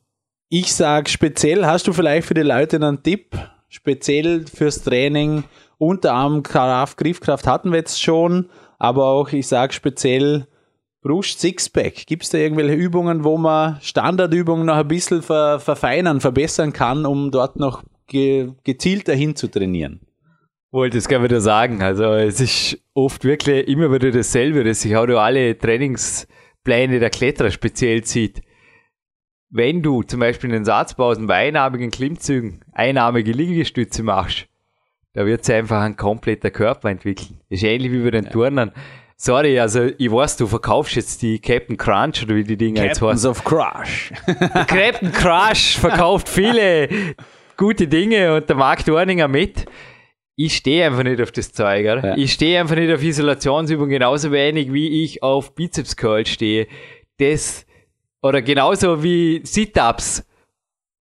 Speaker 3: ich sage speziell, hast du vielleicht für die Leute einen Tipp, speziell fürs Training, Unterarmkraft, Griffkraft hatten wir jetzt schon, aber auch, ich sage speziell Brust, Sixpack. Gibt es da irgendwelche Übungen, wo man Standardübungen noch ein bisschen ver verfeinern, verbessern kann, um dort noch ge gezielter hin zu trainieren?
Speaker 1: Wollte es gerne wieder sagen. Also es ist oft wirklich immer wieder dasselbe, dass sich auch durch alle Trainingspläne der Kletterer speziell zieht. Wenn du zum Beispiel in den Satzpausen bei einarmigen Klimmzügen einarmige Liegestütze machst, da wird sich einfach ein kompletter Körper entwickeln. Ist ähnlich wie bei den Turnern. Sorry, also ich weiß, du verkaufst jetzt die Captain Crunch oder wie die Dinger jetzt heißen.
Speaker 3: of Crush.
Speaker 1: Captain Crush verkauft viele gute Dinge und der Marc Dorninger mit. Ich stehe einfach nicht auf das Zeug.
Speaker 3: Ja.
Speaker 1: Ich stehe einfach nicht auf Isolationsübungen genauso wenig, wie ich auf Bizeps Curl stehe. Das, oder genauso wie Sit-Ups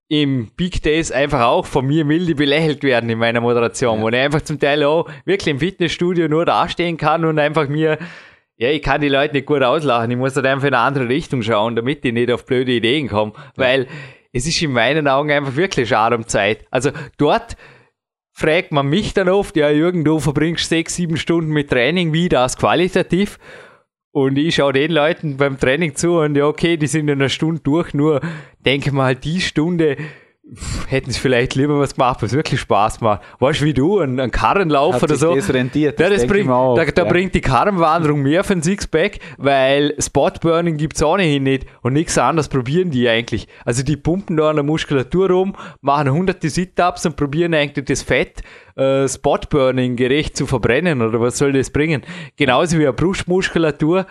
Speaker 1: im Big Days einfach auch von mir milde belächelt werden in meiner Moderation, wo ich einfach zum Teil auch wirklich im Fitnessstudio nur dastehen kann und einfach mir, ja, ich kann die Leute nicht gut auslachen, ich muss halt einfach in eine andere Richtung schauen, damit ich nicht auf blöde Ideen komme, weil es ist in meinen Augen einfach wirklich schade um Zeit. Also dort fragt man mich dann oft, ja Jürgen, du verbringst sechs, sieben Stunden mit Training, wie das qualitativ? Und ich schaue den Leuten beim Training zu und ja, okay, die sind in einer Stunde durch, nur denke mal, die Stunde hätten sie vielleicht lieber was gemacht, was wirklich Spaß macht. Weißt du, wie du, ein, ein Karrenlauf oder so.
Speaker 3: das rentiert,
Speaker 1: Ja,
Speaker 3: das
Speaker 1: das
Speaker 3: denke ich
Speaker 1: bringt,
Speaker 3: auch,
Speaker 1: da da
Speaker 3: ja.
Speaker 1: bringt die Karrenwanderung mehr für ein Sixpack, weil Spotburning gibt's ohnehin nicht und nichts anderes probieren die eigentlich. Also die pumpen da an der Muskulatur rum, machen hunderte Sit-Ups und probieren eigentlich das Fett äh, Spotburning gerecht zu verbrennen oder was soll das bringen? Genauso wie eine Brustmuskulatur.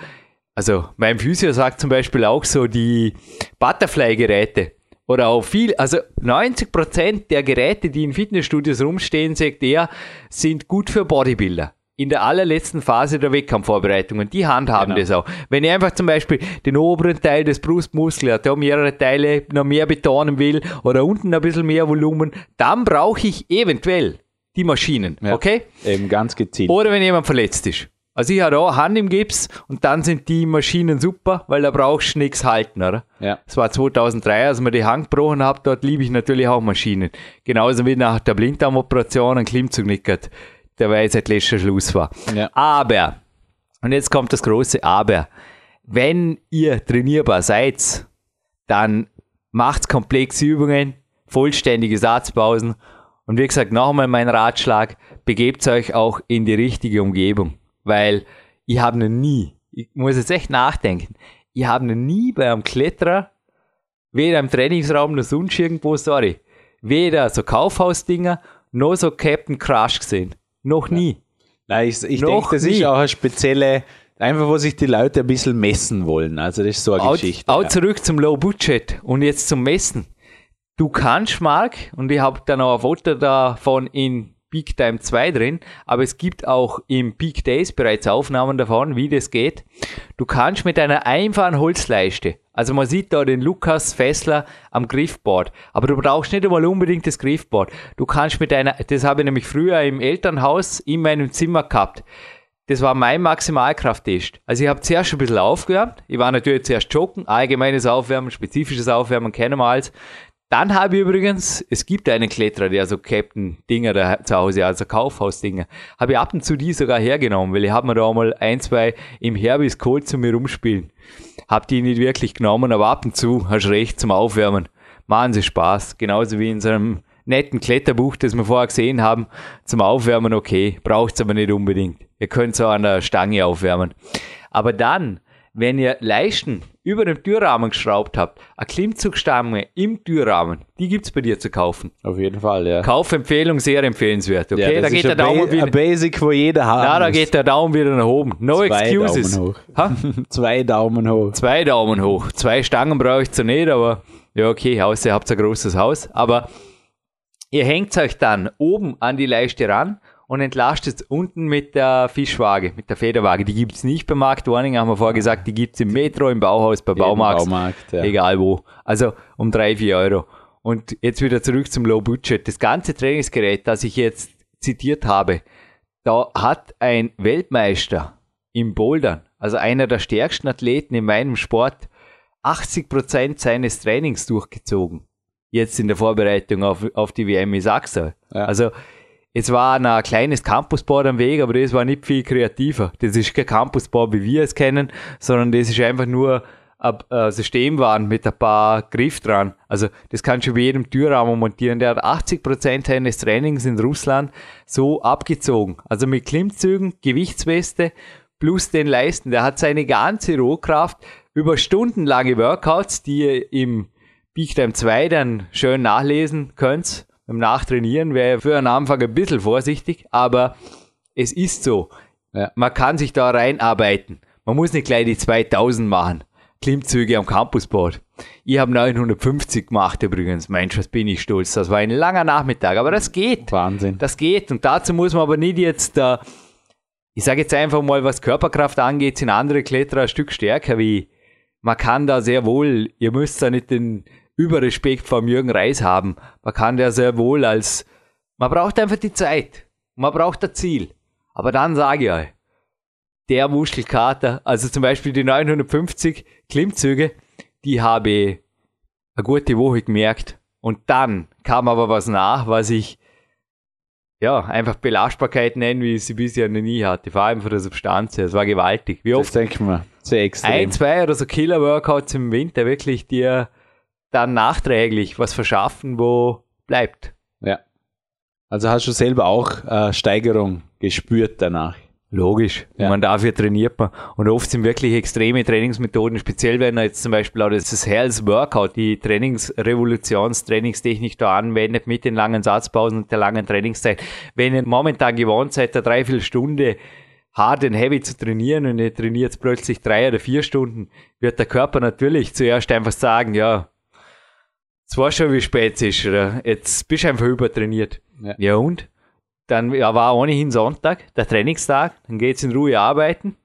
Speaker 1: Also mein Physio sagt zum Beispiel auch so die Butterfly-Geräte oder auch viel, also 90% der Geräte, die in Fitnessstudios rumstehen, sagt er, sind gut für Bodybuilder. In der allerletzten Phase der Wettkampfvorbereitungen. Die handhaben
Speaker 3: Genau.
Speaker 1: das auch. Wenn ich einfach zum Beispiel den oberen Teil des Brustmuskels, hat, der mehrere Teile noch mehr betonen will oder unten ein bisschen mehr Volumen, dann brauche ich eventuell die Maschinen.
Speaker 3: Ja.
Speaker 1: Okay?
Speaker 3: Eben ganz gezielt.
Speaker 1: Oder wenn jemand verletzt ist. Also ich habe auch Hand im Gips und dann sind die Maschinen super, weil da brauchst du nichts halten, oder?
Speaker 3: Ja.
Speaker 1: Das war 2003, als mir die Hand gebrochen habe, dort liebe ich natürlich auch Maschinen. Genauso wie nach der Blinddarmoperation ein Klimmzug gehabt, der weil seit letzter Schluss war.
Speaker 3: Ja.
Speaker 1: Aber, und jetzt kommt das große Aber, wenn ihr trainierbar seid, dann macht komplexe Übungen, vollständige Satzpausen und wie gesagt, nochmal mein Ratschlag, begebt euch auch in die richtige Umgebung, weil ich habe noch nie, ich muss jetzt echt nachdenken, ich habe noch nie bei einem Kletterer, weder im Trainingsraum noch sonst irgendwo, sorry, weder so Kaufhausdinger noch so Captain Crush gesehen. Noch nie.
Speaker 3: Nein, ich, ich denke, das ist
Speaker 1: nie.
Speaker 3: auch eine spezielle, einfach wo sich die Leute ein bisschen messen wollen. Also das ist so eine
Speaker 1: Auch,
Speaker 3: Geschichte.
Speaker 1: auch
Speaker 3: ja.
Speaker 1: zurück zum Low Budget und jetzt zum Messen. Du kannst, Marc, und ich habe dann auch ein Foto davon in Peak Time 2 drin, aber es gibt auch im Peak Days bereits Aufnahmen davon, wie das geht. Du kannst mit einer einfachen Holzleiste, also man sieht da den Lukas Fessler am Griffboard, aber du brauchst nicht einmal unbedingt das Griffboard. Du kannst mit einer, das habe ich nämlich früher im Elternhaus in meinem Zimmer gehabt. Das war mein Maximalkrafttest. Also ich habe zuerst ein bisschen aufgewärmt. Ich war natürlich zuerst joggen, allgemeines Aufwärmen, spezifisches Aufwärmen kennen wir alles. Dann habe ich übrigens, es gibt einen Kletterer, der so Captain-Dinger da zu Hause, also Kaufhaus-Dinger, habe ich ab und zu die sogar hergenommen, weil ich habe mir da mal ein, zwei im Herbis geholt zu mir rumspielen. Hab die nicht wirklich genommen, aber ab und zu hast du recht zum Aufwärmen. Machen sie Spaß. Genauso wie in so einem netten Kletterbuch, das wir vorher gesehen haben, zum Aufwärmen okay, braucht's aber nicht unbedingt. Ihr könnt so an der Stange aufwärmen. Aber dann, wenn ihr Leisten über dem Türrahmen geschraubt habt, eine Klimmzugstange im Türrahmen, die gibt's bei dir zu kaufen.
Speaker 3: Auf jeden Fall, ja.
Speaker 1: Kaufempfehlung sehr empfehlenswert. Okay,
Speaker 3: ja,
Speaker 1: da geht der
Speaker 3: ba
Speaker 1: Daumen
Speaker 3: ein
Speaker 1: wieder.
Speaker 3: Basic, wo jeder haben
Speaker 1: Na, da geht der Daumen wieder nach oben. No
Speaker 3: Zwei
Speaker 1: excuses.
Speaker 3: Daumen hoch.
Speaker 1: Ha?
Speaker 3: Zwei Daumen hoch.
Speaker 1: Zwei Daumen hoch. Zwei Stangen brauche ich zwar nicht, aber ja, okay, außer ihr habt ein großes Haus. Aber ihr hängt euch dann oben an die Leiste ran und entlastet unten mit der Fischwaage, mit der Federwaage. Die gibt's nicht beim Markt Warning, haben wir vorher gesagt, die gibt's im Metro, im Bauhaus, bei Baumarkt,
Speaker 3: Baumarkt, ja.
Speaker 1: egal wo. Also um drei vier Euro. Und jetzt wieder zurück zum Low Budget. Das ganze Trainingsgerät, das ich jetzt zitiert habe, da hat ein Weltmeister im Bouldern, also einer der stärksten Athleten in meinem Sport, 80% seines Trainings durchgezogen. Jetzt in der Vorbereitung auf, auf die WM in Sachsen.
Speaker 3: Ja.
Speaker 1: Also, es war ein kleines Campusboard am Weg, aber das war nicht viel kreativer. Das ist kein Campusboard, wie wir es kennen, sondern das ist einfach nur ein Systemwaren mit ein paar Griff dran. Also das kannst du bei jedem Türrahmen montieren. Der hat 80% seines Trainings in Russland so abgezogen. Also mit Klimmzügen, Gewichtsweste plus den Leisten. Der hat seine ganze Rohkraft über stundenlange Workouts, die ihr im Big Time 2 dann schön nachlesen könnt. Beim Nachtrainieren wäre für einen Anfang ein bisschen vorsichtig, aber es ist so.
Speaker 3: Ja.
Speaker 1: Man kann sich da reinarbeiten. Man muss nicht gleich die 2000 machen. Klimmzüge am Campusboard. Ich habe 950 gemacht übrigens. Mensch, was bin ich stolz. Das war ein langer Nachmittag, aber das geht.
Speaker 3: Wahnsinn.
Speaker 1: Das geht. Und dazu muss man aber nicht jetzt, äh, ich sage jetzt einfach mal, was Körperkraft angeht, sind andere Kletterer ein Stück stärker wie. Man kann da sehr wohl, ihr müsst da nicht den Überrespekt vor Jürgen Reis haben. Man kann da sehr wohl als, man braucht einfach die Zeit. Man braucht das Ziel. Aber dann sage ich euch, der Muskelkater, also zum Beispiel die 950 Klimmzüge, die habe ich eine gute Woche gemerkt. Und dann kam aber was nach, was ich ja einfach Belastbarkeit nenne, wie ich sie bisher noch nie hatte. Vor allem von der Substanz her. Es war gewaltig. Wie
Speaker 3: Das
Speaker 1: oft
Speaker 3: denke ich mir. Sehr extrem.
Speaker 1: ein, zwei oder so Killer-Workouts im Winter wirklich dir dann nachträglich was verschaffen, wo bleibt.
Speaker 3: Ja. Also hast du selber auch äh, Steigerung gespürt danach.
Speaker 1: Logisch.
Speaker 3: Ja.
Speaker 1: Und man dafür trainiert man. Und oft sind wirklich extreme Trainingsmethoden, speziell wenn er jetzt zum Beispiel auch das Hells Workout, die Trainingsrevolutions-Trainingstechnik da anwendet mit den langen Satzpausen und der langen Trainingszeit. Wenn ihr momentan gewohnt seid, eine Dreiviertelstunde hart und heavy zu trainieren und ihr trainiert plötzlich drei oder vier Stunden, wird der Körper natürlich zuerst einfach sagen, ja, es war schon, wie spät es ist, oder? Jetzt bist du einfach übertrainiert.
Speaker 3: Ja.
Speaker 1: ja und? Dann ja, war ohnehin Sonntag, der Trainingstag, dann geht's in Ruhe arbeiten.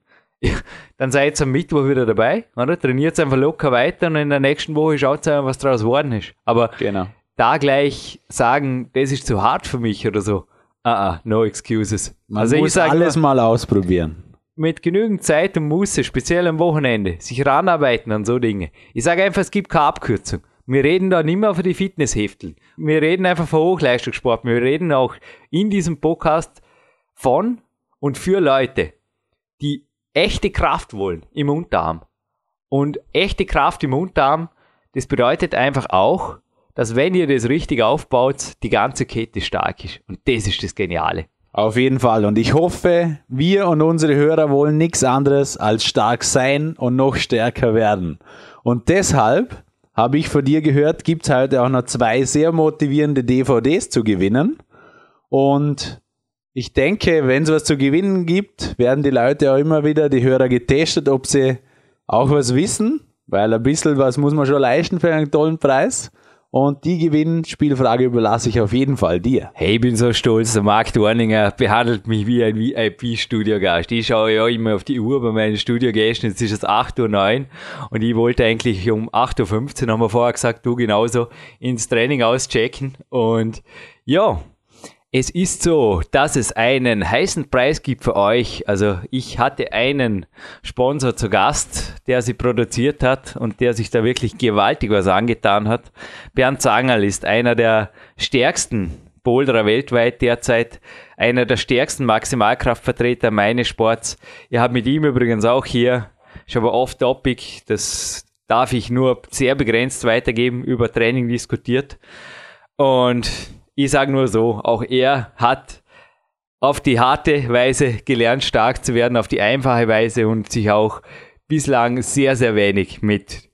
Speaker 1: Ja, dann seid ihr am Mittwoch wieder dabei, oder? Trainiert einfach locker weiter und in der nächsten Woche schaut einfach, was daraus geworden ist. Aber
Speaker 3: Genau.
Speaker 1: da gleich sagen, das ist zu hart für mich oder so. Ah, ah, no excuses.
Speaker 3: Man
Speaker 1: also ich
Speaker 3: muss
Speaker 1: sage
Speaker 3: alles mal ausprobieren.
Speaker 1: mit genügend Zeit und Muße, speziell am Wochenende, sich ranarbeiten an so Dinge. Ich sage einfach, es gibt keine Abkürzung. Wir reden da nicht mehr für die Fitnessheftel. Wir reden einfach von Hochleistungssport. Wir reden auch in diesem Podcast von und für Leute, die echte Kraft wollen im Unterarm. Und echte Kraft im Unterarm, das bedeutet einfach auch, dass wenn ihr das richtig aufbaut, die ganze Kette stark ist. Und das ist das Geniale.
Speaker 3: Auf jeden Fall. Und ich hoffe, wir und unsere Hörer wollen nichts anderes als stark sein und noch stärker werden. Und deshalb habe ich von dir gehört, gibt es heute auch noch zwei sehr motivierende DVDs zu gewinnen. Und ich denke, wenn es was zu gewinnen gibt, werden die Leute auch immer wieder, die Hörer getestet, ob sie auch was wissen, weil ein bisschen was muss man schon leisten für einen tollen Preis. Und die Gewinnspielfrage überlasse ich auf jeden Fall dir.
Speaker 1: Hey, ich bin so stolz, der Marc Dorninger behandelt mich wie ein VIP-Studiogast. Ich schaue ja immer auf die Uhr bei meinen Studiogästen, jetzt ist es 8.09 Uhr und ich wollte eigentlich um 8.15 Uhr, haben wir vorher gesagt, du genauso, ins Training auschecken und ja, Es ist so, dass es einen heißen Preis gibt für euch. Also ich hatte einen Sponsor zu Gast, der sie produziert hat und der sich da wirklich gewaltig was angetan hat. Bernd Zangerl ist einer der stärksten Boulderer weltweit derzeit, einer der stärksten Maximalkraftvertreter meines Sports. Ihr habt mit ihm übrigens auch hier, schon aber off-topic, das darf ich nur sehr begrenzt weitergeben, über Training diskutiert. Und ich sage nur so, auch er hat auf die harte Weise gelernt, stark zu werden, auf die einfache Weise und sich auch bislang sehr, sehr wenig mit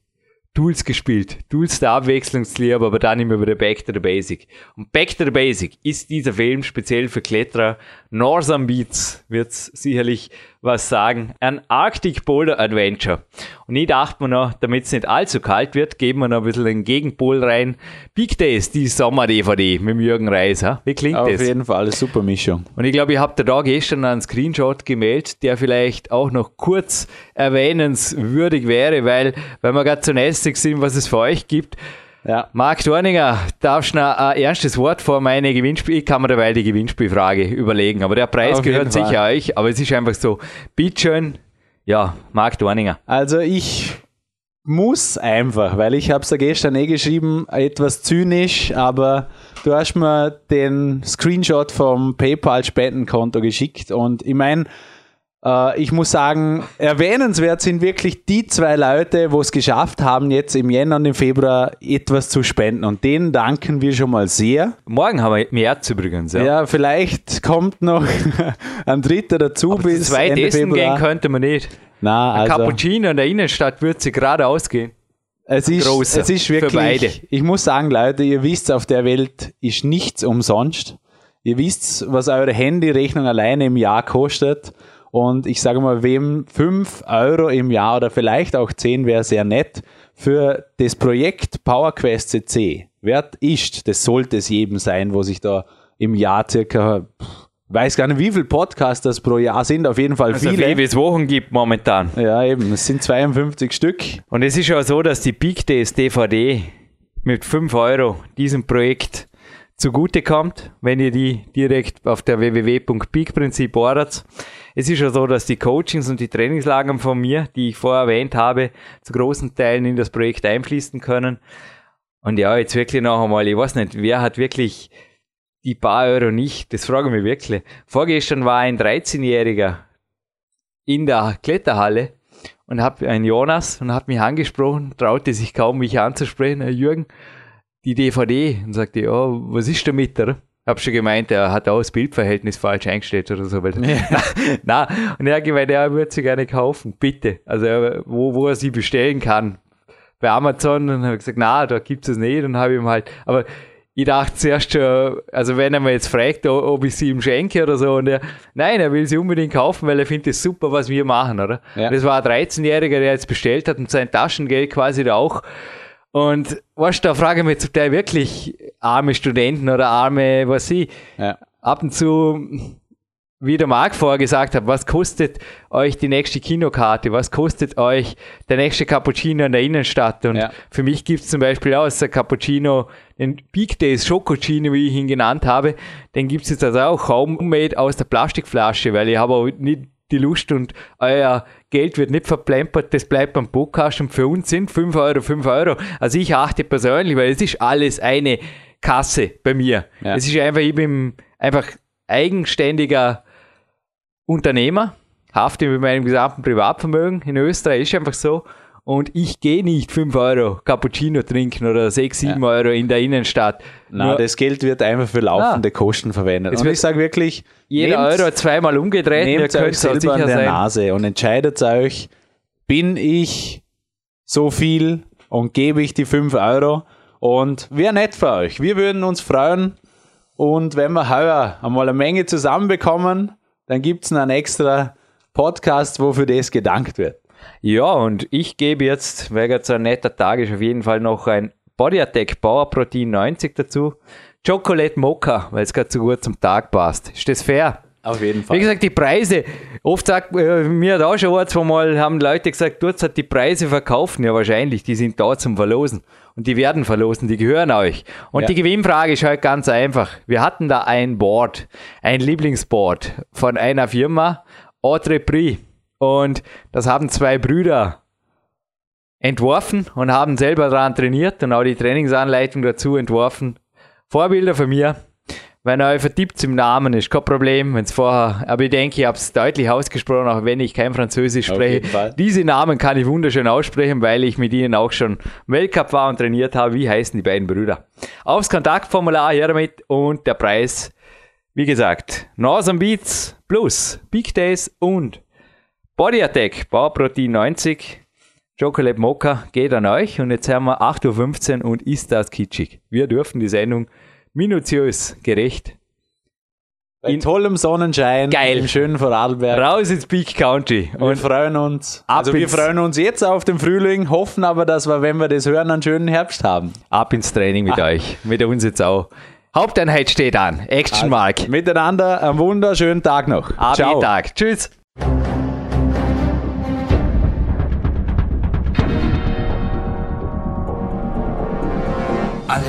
Speaker 1: Tools gespielt. Tools der Abwechslungslehre, aber dann immer wieder Back to the Basic. Und Back to the Basic ist dieser Film speziell für Kletterer. Northern Beats wird sicherlich was sagen. Ein Arctic Boulder Adventure. Und ich dachte mir noch, damit es nicht allzu kalt wird, geben wir noch ein bisschen den Gegenpol rein. Big Days, die Sommer-DVD mit Jürgen Reis. Ha? Wie klingt
Speaker 3: Auf
Speaker 1: das?
Speaker 3: jeden Fall eine super Mischung.
Speaker 1: Und ich glaube, ihr habt da gestern einen Screenshot gemeldet, der vielleicht auch noch kurz erwähnenswürdig wäre, weil, weil wir gerade zu nästig sind, was es für euch gibt.
Speaker 3: Ja.
Speaker 1: Marc Dorninger, darfst du noch ein ernstes Wort vor meine Gewinnspiel? Ich kann mir dabei die Gewinnspielfrage überlegen, aber der Preis
Speaker 3: Auf
Speaker 1: gehört sicher euch, aber es ist einfach so, bitteschön, ja, Marc Dorninger.
Speaker 3: Also ich muss einfach, weil ich habe es ja gestern eh geschrieben, etwas zynisch, aber du hast mir den Screenshot vom PayPal-Spendenkonto geschickt und ich meine, ich muss sagen, erwähnenswert sind wirklich die zwei Leute, wo es geschafft haben, jetzt im Jänner und im Februar etwas zu spenden und denen danken wir schon mal sehr.
Speaker 1: Morgen haben wir März übrigens, ja.
Speaker 3: Ja, vielleicht kommt noch ein dritter dazu
Speaker 1: Aber
Speaker 3: bis
Speaker 1: zweit
Speaker 3: Ende
Speaker 1: essen gehen
Speaker 3: Februar.
Speaker 1: könnte man nicht.
Speaker 3: Na,
Speaker 1: Ein
Speaker 3: also,
Speaker 1: Cappuccino in der Innenstadt würde sie gerade ausgehen.
Speaker 3: Es ist,
Speaker 1: Großer.
Speaker 3: es ist
Speaker 1: Für
Speaker 3: wirklich,
Speaker 1: beide.
Speaker 3: ich muss sagen, Leute, ihr wisst, auf der Welt ist nichts umsonst. Ihr wisst, was eure Handyrechnung alleine im Jahr kostet. Und ich sage mal, wem 5 Euro im Jahr oder vielleicht auch 10 wäre sehr nett für das Projekt PowerQuest CC wert ist, das sollte es jedem sein, wo sich da im Jahr circa, weiß gar nicht, wie viele Podcasts das pro Jahr sind, auf jeden Fall
Speaker 1: Also
Speaker 3: viele.
Speaker 1: viel, wie es Wochen gibt momentan.
Speaker 3: Ja, eben, es sind 52 Stück.
Speaker 1: Und es ist ja so, dass die Big Days DVD mit 5 Euro diesem Projekt zugutekommt, wenn ihr die direkt auf der www.peakprinzip ordert. Es ist ja so, dass die Coachings und die Trainingslager von mir, die ich vorher erwähnt habe, zu großen Teilen in das Projekt einfließen können. Und ja, jetzt wirklich noch einmal, ich weiß nicht, wer hat wirklich die paar Euro nicht? Das frage ich mich wirklich. Vorgestern war ein 13-Jähriger in der Kletterhalle und hab ein Jonas und hat mich angesprochen, traute sich kaum, mich anzusprechen, Herr Jürgen, die DVD und sagte, ja, was ist damit, oder? Hab schon gemeint, er hat auch das Bildverhältnis falsch eingestellt oder so. Weil, na, und er hat gemeint, er würde sie gerne kaufen, bitte. Also er- wo, wo er sie bestellen kann. Bei Amazon und habe ich gesagt, na, da gibt es nicht und habe ihm halt, aber ich dachte zuerst schon, also wenn er mir jetzt fragt, ob ich sie ihm schenke oder so, und er, nein, er will sie unbedingt kaufen, weil er findet es super, was wir machen, oder?
Speaker 3: Ja.
Speaker 1: Das war ein 13-Jähriger, der jetzt bestellt hat und sein Taschengeld quasi da auch. Und weißt du, da frage ich mich zum Teil wirklich arme Studenten oder arme, was ich,
Speaker 3: Ja.
Speaker 1: ab und zu, wie der Marc vorher gesagt hat, was kostet euch die nächste Kinokarte? Was kostet euch der nächste Cappuccino in der Innenstadt? Und
Speaker 3: Ja.
Speaker 1: für mich gibt es zum Beispiel auch der Cappuccino, den Big Days Schokocino, wie ich ihn genannt habe, den gibt es jetzt also auch homemade aus der Plastikflasche, weil ich habe auch nicht die Lust und euer Geld wird nicht verplempert, das bleibt beim Podcast und für uns sind 5 Euro 5 Euro. Also ich achte persönlich, weil es ist alles eine Kasse bei mir.
Speaker 3: Ja.
Speaker 1: Es ist einfach, ich bin einfach eigenständiger Unternehmer, hafte mit meinem gesamten Privatvermögen in Österreich, ist einfach so. Und ich gehe nicht 5 Euro Cappuccino trinken oder 6, 7 Euro in der Innenstadt.
Speaker 3: Na,
Speaker 1: Nur
Speaker 3: das Geld wird einfach für laufende Kosten verwendet. Und ich sage wirklich,
Speaker 1: jeder Euro zweimal umgedreht, ihr
Speaker 3: nehmt
Speaker 1: könnt
Speaker 3: euch selber an der
Speaker 1: sein.
Speaker 3: Nase und entscheidet euch, bin ich so viel und gebe ich die 5 Euro und wäre nett für euch. Wir würden uns freuen und wenn wir heuer einmal eine Menge zusammenbekommen, dann gibt es einen extra Podcast, wo für das gedankt wird.
Speaker 1: Ja, und ich gebe jetzt, weil jetzt so ein netter Tag ist, auf jeden Fall noch ein Body Attack Power Protein 90 dazu. Chocolate Mocha, weil es gerade so gut zum Tag passt. Ist das fair?
Speaker 3: Auf jeden Fall.
Speaker 1: Wie gesagt, die Preise, oft sagt äh, mir da schon ein, zwei Mal, haben Leute gesagt, dort hat die Preise verkaufen. Ja, wahrscheinlich, die sind da zum Verlosen. Und die werden verlosen, die gehören euch. Und
Speaker 3: Ja.
Speaker 1: die Gewinnfrage ist halt ganz einfach. Wir hatten da ein Board, ein Lieblingsboard von einer Firma, Autre Prix. Und das haben zwei Brüder entworfen und haben selber daran trainiert und auch die Trainingsanleitung dazu entworfen. Vorbilder von mir. Wenn euch vertippt im Namen, ist kein Problem. Wenn es vorher, aber ich denke, ich habe es deutlich ausgesprochen, auch wenn ich kein Französisch spreche. Diese Namen kann ich wunderschön aussprechen, weil ich mit ihnen auch schon Weltcup war und trainiert habe. Wie heißen die beiden Brüder? Aufs Kontaktformular her damit und der Preis, wie gesagt, Northern Beats plus Big Days und Body Attack, Bauprotein 90, Chocolate Mocha geht an euch und jetzt haben wir 8.15 Uhr und ist das kitschig. Wir dürfen die Sendung minutiös gerecht
Speaker 3: Bei
Speaker 1: in-
Speaker 3: tollem Sonnenschein
Speaker 1: Geil.
Speaker 3: im schönen Vorarlberg.
Speaker 1: raus ins Peak Country
Speaker 3: Wir
Speaker 1: und
Speaker 3: freuen uns.
Speaker 1: Ab
Speaker 3: Also wir freuen uns jetzt auf den Frühling, hoffen aber, dass wir, wenn wir das hören, einen schönen Herbst haben.
Speaker 1: ab ins Training mit euch, mit uns jetzt auch. Haupteinheit steht an, Action Mark.
Speaker 3: Miteinander einen wunderschönen Tag noch.
Speaker 1: Ab
Speaker 3: Ciao.
Speaker 1: Tag. Tschüss.